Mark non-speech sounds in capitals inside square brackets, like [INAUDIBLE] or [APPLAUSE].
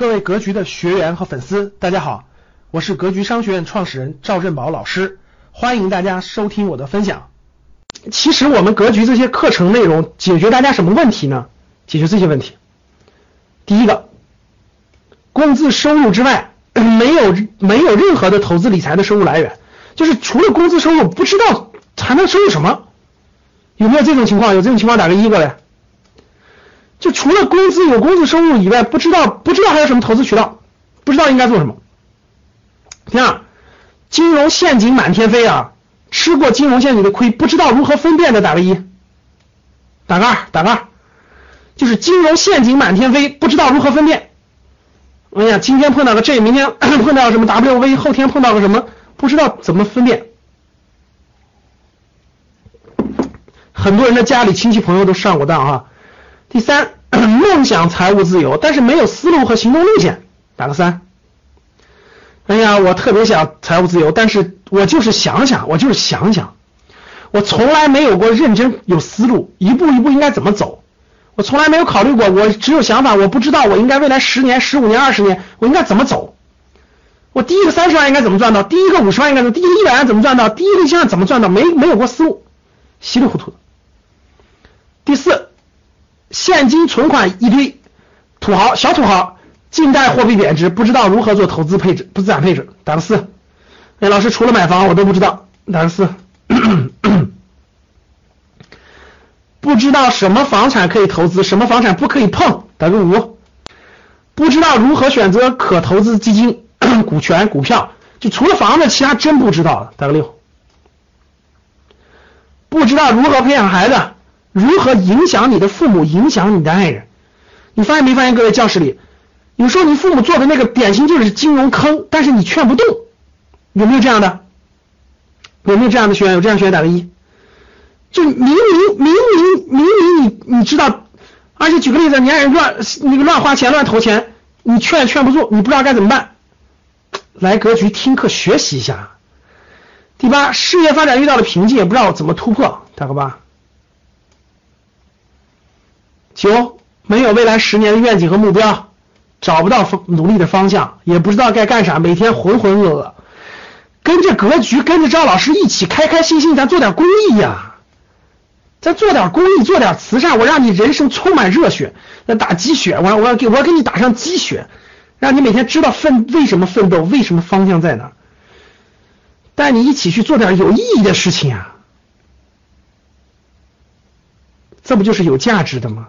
各位格局的学员和粉丝，大家好，我是格局商学院创始人赵振宝老师，欢迎大家收听我的分享。其实我们格局这些课程内容解决大家什么问题呢？解决这些问题。第一个，工资收入之外，[CLEARS THROAT] 没有没有任何的投资理财的收入来源，就是除了工资收入，不知道还能收入什么？有没有这种情况？有这种情况打个一过来。就除了工资有工资收入以外，不知道不知道还有什么投资渠道，不知道应该做什么。第二，金融陷阱满天飞啊，吃过金融陷阱的亏，不知道如何分辨的打个一，打个二，打个二，就是金融陷阱满天飞，不知道如何分辨。哎呀，今天碰到个 J，明天 [COUGHS] 碰到什么 W，V，后天碰到个什么，不知道怎么分辨。很多人的家里亲戚朋友都上过当啊。第三，[CLEARS THROAT] 梦想财务自由，但是没有思路和行动路线，打个三。哎呀，我特别想财务自由，但是我就是想想，我就是想想，我从来没有过认真有思路，一步一步应该怎么走，我从来没有考虑过，我只有想法，我不知道我应该未来十年、十五年、二十年我应该怎么走，我第一个三十万应该怎么赚到，第一个五十万应该怎么，第一个一百万怎么赚到，第一个一千万怎么赚到，没没有过思路，稀里糊涂的。第四。现金存款一堆，土豪小土豪，近代货币贬值，不知道如何做投资配置，不资产配置，打个四。哎，老师除了买房我都不知道，打个四。[COUGHS] 不知道什么房产可以投资，什么房产不可以碰，打个五。不知道如何选择可投资基金、[COUGHS] 股权、股票，就除了房子，其他真不知道，打个六。不知道如何培养孩子。如何影响你的父母，影响你的爱人？你发现没发现，各位教室里，有时候你父母做的那个典型就是金融坑，但是你劝不动，有没有这样的？有没有这样的学员？有这样学员打个一。就明明明明明明你你知道，而且举个例子，你爱人乱那个乱花钱乱投钱，你劝劝不住，你不知道该怎么办？来格局听课学习一下。第八，事业发展遇到了瓶颈，也不知道怎么突破，打个八。九没有未来十年的愿景和目标，找不到方努力的方向，也不知道该干啥，每天浑浑噩噩。跟着格局，跟着赵老师一起开开心心，咱做点公益呀，咱做点公益，做点慈善，我让你人生充满热血，那打鸡血，我我要给我要给你打上鸡血，让你每天知道奋为什么奋斗，为什么方向在哪，带你一起去做点有意义的事情啊，这不就是有价值的吗？